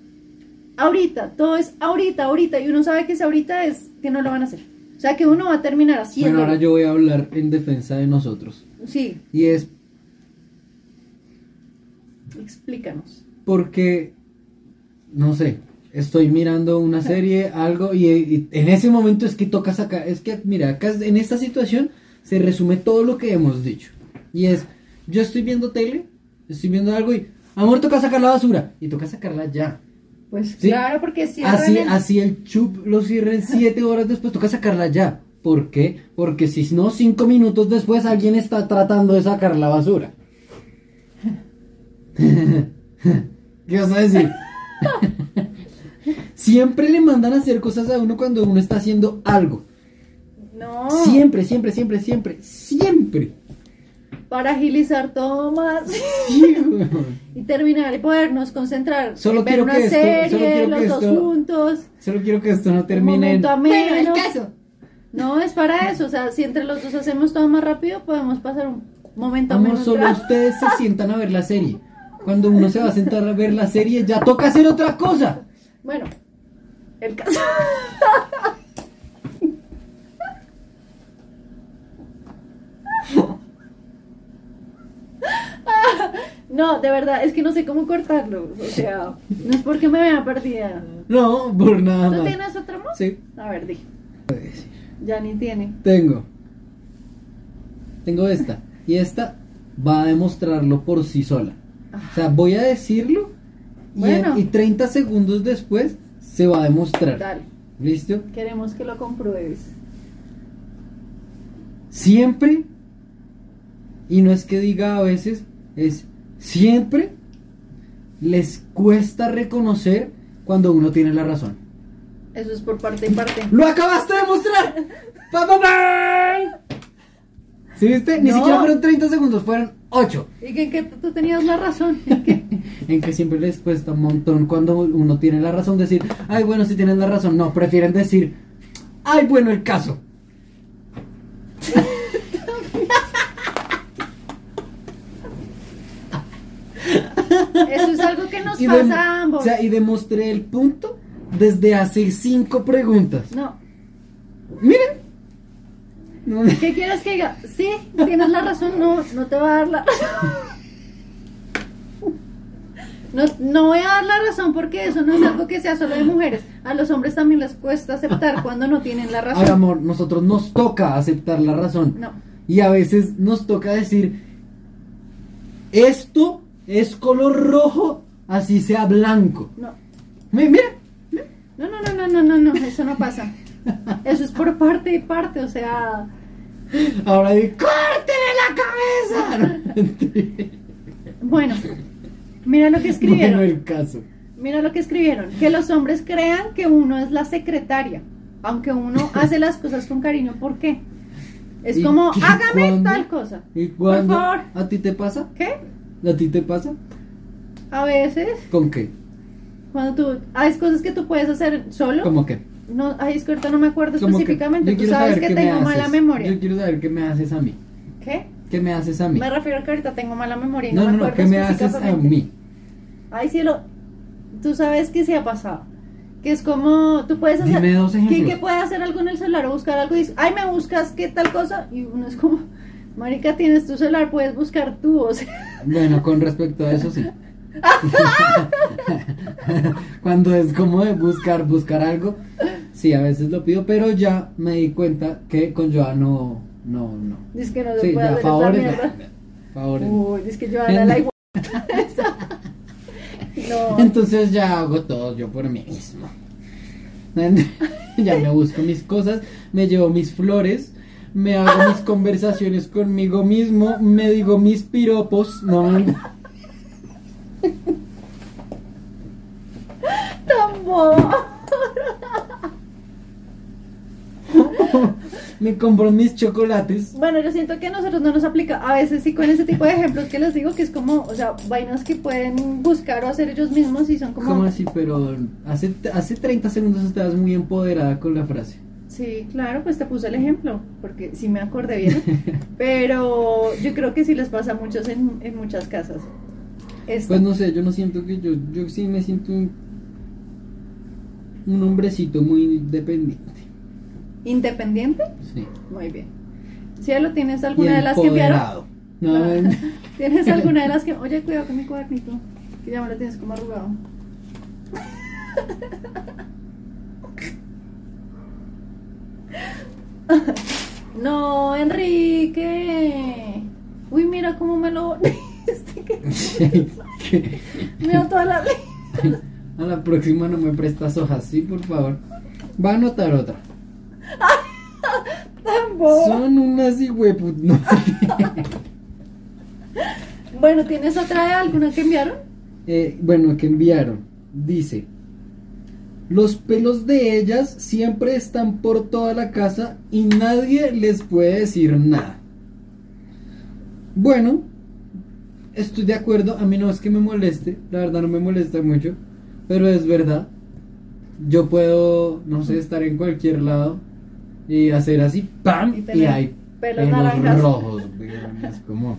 Ahorita, todo es ahorita, ahorita. Y uno sabe que ese ahorita es que no lo van a hacer. O sea que uno va a terminar haciendo. Bueno, ahora yo voy a hablar en defensa de nosotros. Sí, Y es explícanos. porque, no sé, estoy mirando una serie, algo, y, y en ese momento es que toca sacar, es que, mira, acá en esta situación se resume todo lo que hemos dicho. Y es, yo estoy viendo tele, estoy viendo algo y, amor, toca sacar la basura, y toca sacarla ya. Pues Sí. claro, porque cierran Así, el- así el chup lo cierren siete horas después, toca sacarla ya. ¿Por qué? Porque si no, cinco minutos después alguien está tratando de sacar la basura. ¿Qué vas a decir? siempre le mandan a hacer cosas a uno cuando uno está haciendo algo. No, Siempre, siempre, siempre, siempre, siempre. para agilizar todo más Sí, y terminar y podernos concentrar. Solo en ver quiero una que esto- serie, solo quiero los que dos juntos. Solo quiero que esto no termine en... Bueno, el caso. No, es para eso. O sea, si entre los dos hacemos todo más rápido, podemos pasar un momento Amor, menos solo ustedes se sientan a ver la serie. Cuando uno se va a sentar a ver la serie, ya toca hacer otra cosa. Bueno, el caso. No, de verdad, es que no sé cómo cortarlo. O sea, no es porque me vea perdida. No, por nada ¿Tú tienes otra más? Sí. A ver, di. Ya ni tiene. Tengo. Tengo esta. Y esta va a demostrarlo por sí sola. O sea, voy a decirlo y, en- Bueno. y 30 segundos después se va a demostrar. Dale, ¿Listo? queremos que lo compruebes. Siempre, y no es que diga a veces, es siempre les cuesta reconocer cuando uno tiene la razón. Eso es por parte y parte. ¡Lo acabaste de demostrar! ¡Pa, pa, pa! ¿Sí viste? Ni No. siquiera fueron 30 segundos, fueron 8. ¿Y que, que tú tenías la razón? ¿En que siempre les cuesta un montón cuando uno tiene la razón decir, ay, bueno, si tienes la razón. No, prefieren decir, ay, bueno, el caso. Eso es algo que nos Y pasa a ambos. O sea, y demostré el punto desde hace 5 preguntas. No. Miren. No, ¿Qué quieres que diga? Sí, tienes la razón. No, no te va a dar la razón. No, no voy a dar la razón porque eso no es algo que sea solo de mujeres. A los hombres también les cuesta aceptar cuando no tienen la razón. amor, nosotros nos toca aceptar la razón. No. Y a veces nos toca decir, esto es color rojo, así sea blanco. No. Mi- Mira, No, no, no, no, no, no, no, eso no pasa. Eso es por parte y parte, o sea, ahora di, ¡córtele la cabeza! bueno, mira lo que bueno, escribieron. el caso. Mira lo que escribieron, que los hombres crean que uno es la secretaria, aunque uno hace las cosas con cariño, ¿por qué? Es ¿Y como, qué- hágame cuándo? tal cosa. ¿Y Por cuándo? favor. ¿A ti te pasa? ¿Qué? ¿A ti te pasa? A veces, ¿Con qué? cuando tú, hay cosas que tú puedes hacer solo. ¿Cómo qué? No, ay, es que ahorita no me acuerdo específicamente, tú sabes que me tengo mala memoria. Yo quiero saber qué me haces a mí. ¿Qué? ¿Qué me haces a mí? Me refiero a que ahorita tengo mala memoria y No, no, no, me no, ¿qué me haces a mí? Ay, cielo, tú sabes que sí ha pasado. Que es como, tú puedes hacer... Dime dos que, ejemplos. que puede hacer algo en el celular o buscar algo y dices, ay, me buscas qué tal cosa. Y uno es como, marica, tienes tu celular, puedes buscar tú, o sea... Bueno, con respecto a eso sí. Cuando es como de buscar, buscar algo, sí, a veces lo pido, pero ya me di cuenta que con Joa no, no, no. Dice que no Sí, puede ya, hacer favores, esa favores. Uy, dice que era la igual. no, Entonces ya hago todo yo por mí mismo. ya me busco mis cosas, me llevo mis flores, me hago mis conversaciones conmigo mismo, me digo mis piropos, no tan. me compro mis chocolates. Bueno, yo siento que a nosotros no nos aplica. A veces sí con ese tipo de ejemplos que les digo que es como, o sea, vainas que pueden buscar o hacer ellos mismos y son como... ¿Cómo así? Pero hace, hace 30 segundos estabas muy empoderada con la frase. Sí, claro, pues te puse el ejemplo, porque sí me acordé bien. Pero yo creo que sí les pasa a muchos en, en muchas casas. Esto. Pues no sé, yo no siento que yo, yo sí me siento un, un hombrecito muy dependiente. ¿Independiente? Sí. Muy bien. Cielo, ¿tienes alguna de las que enviaron? No, ¿Tienes alguna de las que.? Oye, cuidado con mi cuadernito. Que ya me lo tienes como arrugado. No, Enrique. Uy, mira cómo me lo. Mira toda la. A la próxima no me prestas hojas, sí, por favor. Va a anotar otra. Tan boba. Son unas hijueput. No. Bueno, ¿tienes otra de alguna que enviaron? Eh, bueno, que enviaron. Dice: Los pelos de ellas siempre están por toda la casa y nadie les puede decir nada. Bueno, estoy de acuerdo. A mí no es que me moleste, la verdad no me molesta mucho, pero es verdad. Yo puedo, no sé, estar en cualquier lado y hacer así, ¡pam! Y hay pelos rojos. Es como.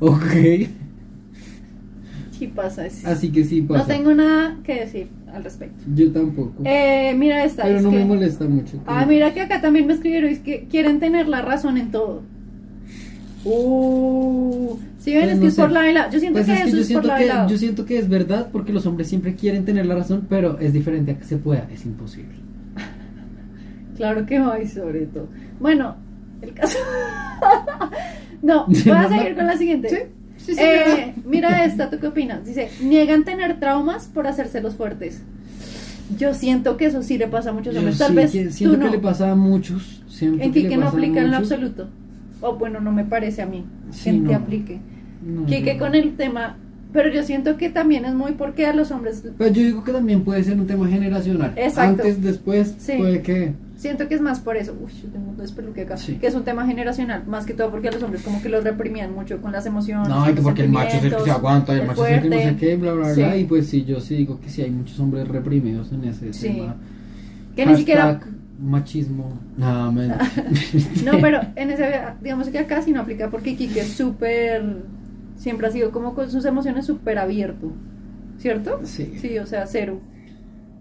Ok. Sí pasa eso. Así que sí pasa. No tengo nada que decir al respecto. Yo tampoco. Eh, mira esta. pero es no que- me molesta mucho. Ah, mira que acá también me escribieron, es que quieren tener la razón en todo. Uh, si ven, Pues es no que es sé. por la lado. Yo siento Pues que es que eso yo es por la que, yo siento que es verdad porque los hombres siempre quieren tener la razón, pero es diferente a que se pueda, es imposible. Claro que hay, sobre todo. Bueno, el caso. no, voy a seguir con la siguiente. Sí, sí, sí, Eh, mira esta, ¿tú qué opinas? Dice, niegan tener traumas por hacerse los fuertes. Yo siento que eso sí le pasa a muchos hombres. Tal sí vez que- tú siento no. que le pasa a muchos. Siento en que le no aplica en lo absoluto. O bueno, no me parece a mí que te aplique. No, Quique con el tema, pero yo siento que también es muy porque a los hombres Pero yo digo que también puede ser un tema generacional. Exacto. Antes, después, Sí. puede que. Siento que es más por eso. Uy, yo tengo un despeluque acá. Sí. Que es un tema generacional, más que todo porque a los hombres como que los reprimían mucho con las emociones. No, y que los porque el macho es el que se aguanta, el, el macho es el que no sé fuerte. qué, bla, bla, Sí. bla. Y pues sí, yo sí digo que sí hay muchos hombres reprimidos en ese Sí. tema. Que ni siquiera machismo. No, men. No, pero en ese, digamos que acá sí no aplica porque Kike es súper, siempre ha sido como con sus emociones súper abierto, ¿cierto? Sí. Sí, o sea, cero.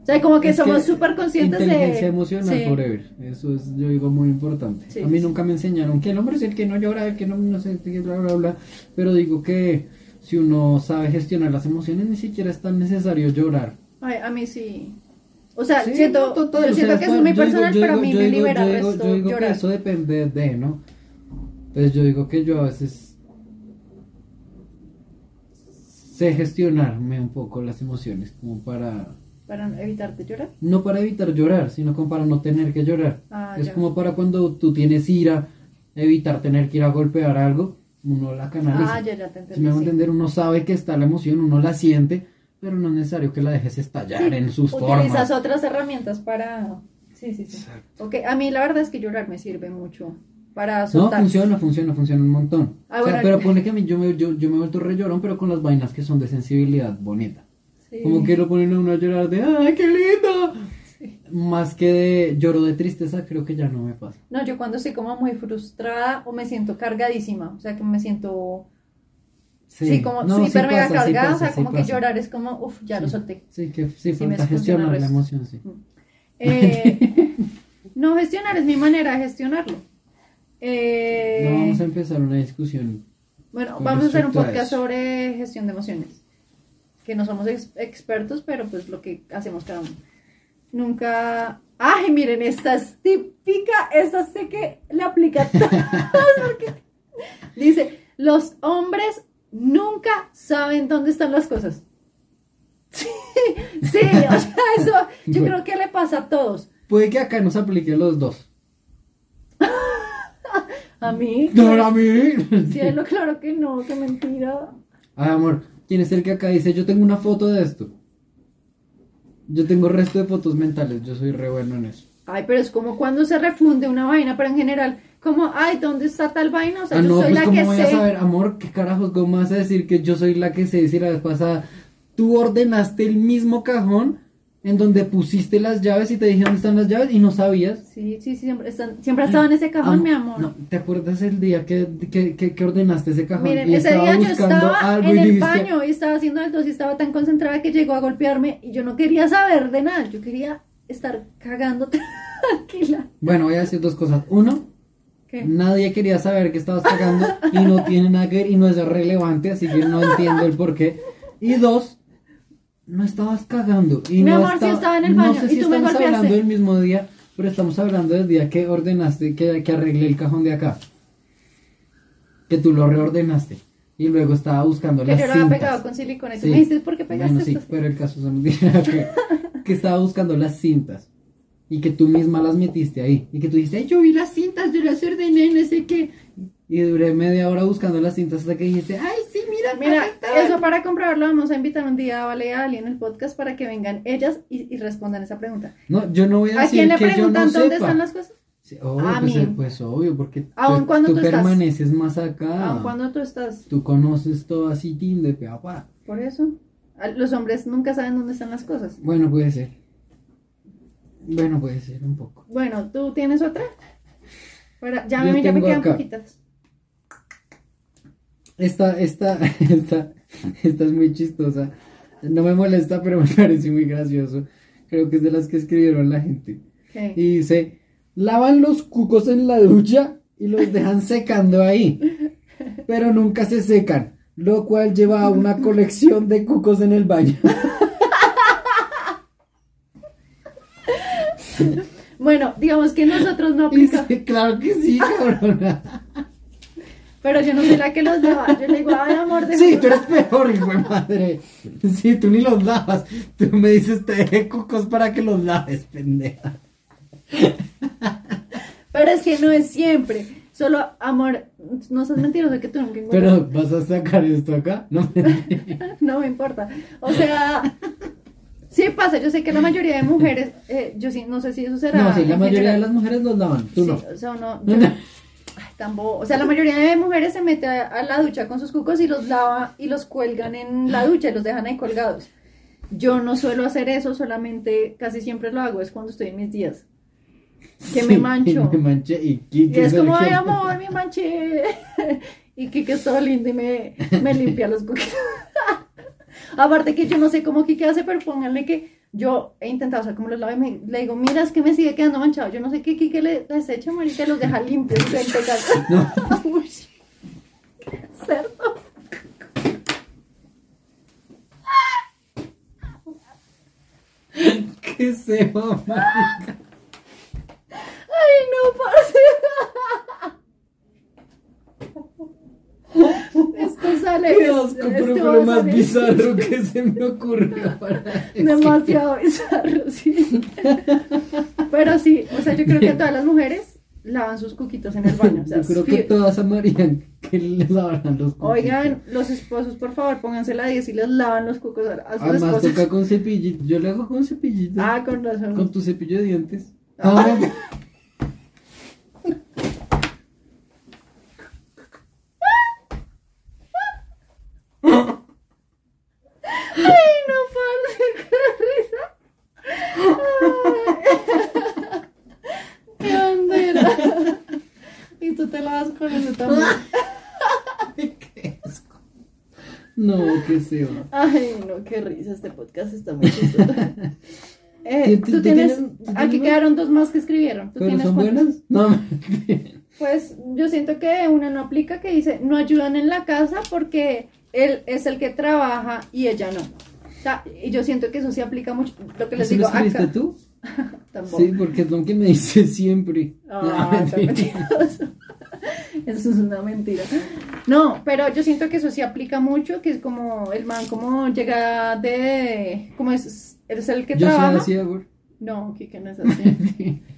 O sea, como que Es somos súper conscientes inteligencia de... emocional Sí. forever. Eso es, yo digo, muy importante. Sí, a mí sí. nunca me enseñaron que el hombre es el que no llora, el que no, no sé, bla, bla, bla. Pero digo que si uno sabe gestionar las emociones, ni siquiera es tan necesario llorar. Ay, a mí sí. O sea, siento, total, yo o siento sea, que eso es muy personal, pero a mí me digo- libera yo resto Yo digo que llorar. eso depende de, ¿no? Entonces yo digo que yo a veces sé gestionarme un poco las emociones, como para, Para evitarte llorar. no para evitar llorar, sino como para no tener que llorar. Ah, es ya. como para cuando tú tienes ira, evitar tener que ir a golpear algo, uno la canaliza. Ah, ya, ya te Si entendí. me hago sí. entender, uno sabe que está la emoción, uno la siente, pero no es necesario que la dejes estallar Sí, en sus Utilizas formas. otras herramientas para... Sí, sí, sí. Exacto. Ok, a mí la verdad es que llorar me sirve mucho para No, soltar. funciona, funciona, funciona un montón. Ah, O sea, bueno. pero pone que a mí yo me, yo, yo me he vuelto re llorón, pero con las vainas que son de sensibilidad bonita. Sí. Como que lo ponen a uno a llorar de ¡ay, qué lindo! Más que de lloro de tristeza, creo que ya no me pasa. No, yo cuando estoy como muy frustrada o me siento cargadísima, o sea, que me siento... Sí, como No, sí mega pasa, sí cargada, o sea, como que llorar es como, uff, ya lo solté. Sí, que sí, falta gestionar la emoción, sí. Eh, no gestionar es mi manera de gestionarlo. Eh, No vamos a empezar una discusión. Bueno, vamos a hacer un podcast sobre gestión de emociones. Que no somos ex- expertos, pero pues lo que hacemos cada uno. Nunca. Ay, miren, esta es típica. Esta sé que le aplica porque Dice: Los hombres nunca saben dónde están las cosas. Sí, sí, o sea, eso yo Bueno. creo que le pasa a todos. Puede que acá nos aplique los dos. A mí. No, a mí. Cielo, claro que no, qué mentira. Ay, amor, ¿quién es el que acá dice, yo tengo una foto de esto? Yo tengo resto de fotos mentales, yo soy re bueno en eso. Ay, pero es como cuando se refunde una vaina, pero en general, como, ay, ¿dónde está tal vaina? O sea, ah, yo no, soy pues la cómo que voy sé. a saber, amor, qué carajos, ¿cómo vas a decir que yo soy la que sé decir la vez pasada? Tú ordenaste el mismo cajón en donde pusiste las llaves y te dije dónde están las llaves y no sabías. Sí, sí, sí, siempre, están, siempre ha estado en ese cajón, Am- mi amor. No, ¿te acuerdas el día que, que, que- que ordenaste ese cajón? Miren, y ese estaba día yo estaba en el dijiste, baño y estaba haciendo el dos y estaba tan concentrada que llegó a golpearme y yo no quería saber de nada, yo quería estar cagando tranquila. Bueno, voy a decir dos cosas. Uno, ¿Qué? Nadie quería saber que estabas cagando y no tiene nada que ver y no es relevante, así que no entiendo el por qué. Y dos, no estabas cagando. Y Mi no amor, sí estaba en el baño, No sé y si tú me estamos golpeaste. hablando del mismo día, pero estamos hablando del día que ordenaste, que, que arreglé el cajón de acá. Que tú lo reordenaste. Y luego estaba buscando Que las yo lo había cintas. pegado con silicona y tú Sí. me dijiste, ¿por qué pegaste Bueno, sí, esto? pero el caso son que, que estaba buscando las cintas y que tú misma las metiste ahí y que tú dijiste, "Ay, yo vi las cintas, yo las ordené, no sé qué. Y duré media hora buscando las cintas hasta que dijiste, ay, mira, Mira, acá estaban". eso para comprobarlo vamos a invitar un día a Vale y a Ali en el podcast para que vengan ellas y, y respondan esa pregunta. No, yo no voy a ¿A decir quién le que yo no preguntan dónde sepa. están las cosas? Sí, obvio, A pues, mí. pues obvio, porque tú, cuando tú tú estás- permaneces más acá. Aun cuando tú estás Tú conoces todo así, tin de pe a pa. por eso. a- Los hombres nunca saben dónde están las cosas. Bueno, puede ser. Bueno, puede ser un poco. Bueno, ¿tú tienes otra? Para, ya, me, ya me quedan acá. poquitas. Esta, esta, esta, esta es muy chistosa. No me molesta, pero me parece muy gracioso. Creo que es de las que escribieron la gente. Y dice, lavan los cucos en la ducha y los dejan secando ahí. pero nunca se secan, lo cual lleva a una colección de cucos en el baño. Bueno, digamos que nosotros no aplicamos. Sí, claro que sí, cabrona. Pero yo no soy la que los lava. Yo le digo, ay, amor, de Sí, tú eres peor, hijo de madre. Sí, tú ni los lavas. Tú me dices, te dejé cucos para que los laves, pendeja. Pero es que no es siempre. Solo, amor, no seas mentiroso que tú nunca encuentras. Pero, ¿vas a sacar esto acá? No me No me importa. O sea, sí pasa. Yo sé que la mayoría de mujeres, eh, yo sí, no sé si eso será. No, sí, la mayoría de general. las mujeres los lavan, tú Sí, no. o sea, uno- yo- O sea, la mayoría de mujeres se mete a, a la ducha con sus cucos y los lava y los cuelgan en la ducha y los dejan ahí colgados. Yo no suelo hacer eso, solamente casi siempre lo hago, es cuando estoy en mis días. Que me mancho. me manché y Y es como, ay, amor, me manché. Y Kike es todo lindo y me, me limpia los cuquitos. Aparte que yo no sé cómo Kike hace, pero pónganle que yo he intentado, o sea, como los lavo y me- le digo, mira, es que me sigue quedando manchado. Yo no sé qué Kike le, les echa, marica, los deja limpios. No. Uy, cerdo. ¿Qué se va, marica? Ay, no, parce. Qué asco, pero fue lo más bizarro que se me ocurrió para. Demasiado bizarro, sí. Pero sí, o sea, yo creo que todas las mujeres lavan sus cuquitos en el baño. O sea, Yo creo que todas amarían que les lavaran los cucos. Oigan, los esposos, por favor, pónganse la 10 y les lavan los cucos a a sus Además toca con cepillito. Yo le hago con cepillito. Ah, con razón. Con tu cepillo de dientes. Ah. Ah, Ay, no, parce, qué risa. Ay. Qué bandera. Y tú te lavas con eso también. qué asco. No, que se va. Ay, no, qué risa, este podcast está muy chistoso. Eh, ¿Tú- tú- tú tú tienes, aquí tienes quedaron dos más que escribieron. ¿Tú ¿Pero tienes son buenas? No, Pues yo siento que una no aplica que dice no ayudan en la casa porque él es el que trabaja y ella no. O sea, y yo siento que eso sí aplica mucho. Lo que les ¿Eso lo escribiste acá. tú? Tampoco. Sí, porque es lo que me dice siempre. Ah, No. Eso es una mentira. No, pero yo siento que eso sí aplica mucho, que es como el man como llega de como es, es el que Yo soy trabaja. así, amor. No, que no es así.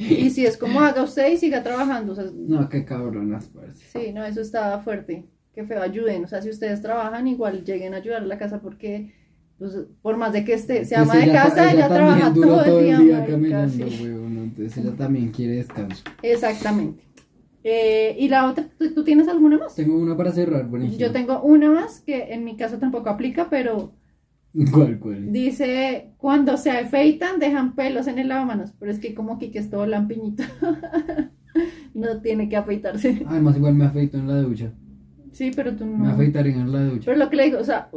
Y si es como haga usted y siga trabajando, o sea, No, qué cabronas, parece. sí, no, eso está fuerte. Qué feo, ayuden. O sea, si ustedes trabajan, igual lleguen a ayudar a la casa porque, pues, por más de que esté, se ama Pues de casa, ella, trabaja todo el día. caminando. Entonces ella también quiere descanso. Exactamente. Eh, y la otra, ¿tú, tú tienes alguna más? Tengo una para cerrar, buenísimo. Yo tengo una más que en mi caso tampoco aplica, pero ¿Cuál, cuál? dice, cuando se afeitan dejan pelos en el lavamanos, pero es que como que es todo lampiñito. no tiene que afeitarse. Además, igual me afeito en la ducha. Sí, pero tú Me no. afeitaré en la ducha. Pero lo que le digo, o sea,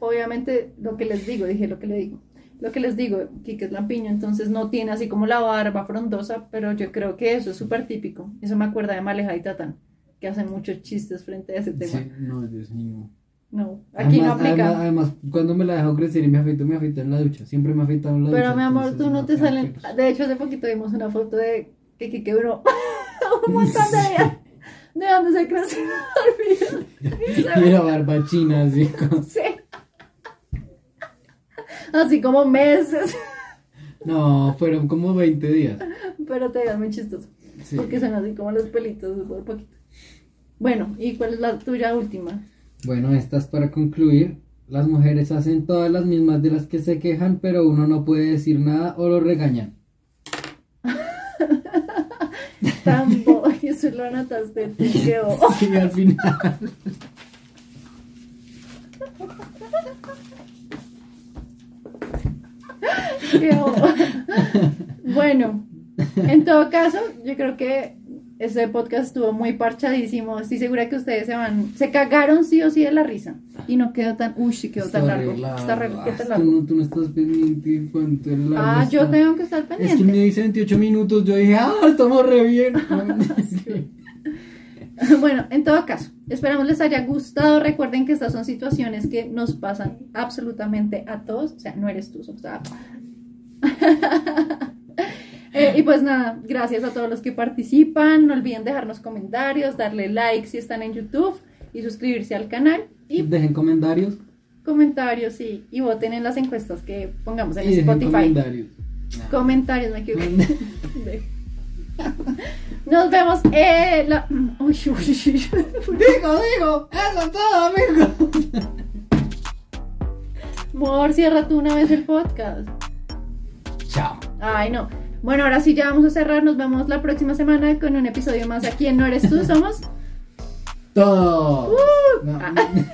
obviamente lo que les digo, dije lo que le digo. Lo que les digo, Kike es lampiño, entonces no tiene así como la barba frondosa, pero yo creo que eso es súper típico. Eso me acuerda de Maleja y Tatán, que hacen muchos chistes frente a ese tema. Sí, no, Dios mío. No, aquí no aplica. Además, además, cuando me la dejo crecer y me afeito, me afeito en la ducha. Siempre me afeito en la ducha. Pero mi amor, tú no te salen. pelos. De hecho, hace poquito vimos una foto de que Kike duró un montón de días de donde se creció el. Y la barba china, así como... Sí. Así como meses. No, fueron como 20 días. Pero te veas muy chistoso. Sí. Porque son así como los pelitos por poquito. Bueno, ¿y cuál es la tuya última? Bueno, estas para concluir. Las mujeres hacen todas las mismas de las que se quejan, pero uno no puede decir nada o lo regañan. Tambo, y eso lo anotaste tú, qué bobo. Sí, al final. Qué bobo. Bueno, en todo caso, yo creo que este podcast estuvo muy parchadísimo. Estoy segura que ustedes se van, se cagaron sí o sí de la risa. Y no quedó tan, uy, sí quedó tan Está largo. Está re, ¿qué Ah, tú, largo? no, tú no estás pendiente cuánto es largo Ah, yo está. tengo que estar Es que pendiente. me dice 28 minutos. Yo dije, ah, estamos re bien. Bueno, en todo caso, esperamos les haya gustado. Recuerden que estas son situaciones que nos pasan absolutamente a todos. O sea, no eres tú, o sea. Eh, y pues nada, gracias a todos los que participan. No olviden dejarnos comentarios, darle like si están en YouTube y suscribirse al canal. Y Dejen comentarios. comentarios, sí. Y voten en las encuestas que pongamos en y Spotify. comentarios. Comentarios, me equivoqué. Nos vemos en la. Uy, uy, uy. Digo, digo, eso es todo, amigo. Amor, cierra tú una vez el podcast. Chao. Ay, no. Bueno, ahora sí ya vamos a cerrar. Nos vemos la próxima semana con un episodio más aquí en No Eres Tú, somos. Todo. Uh. No. Ah.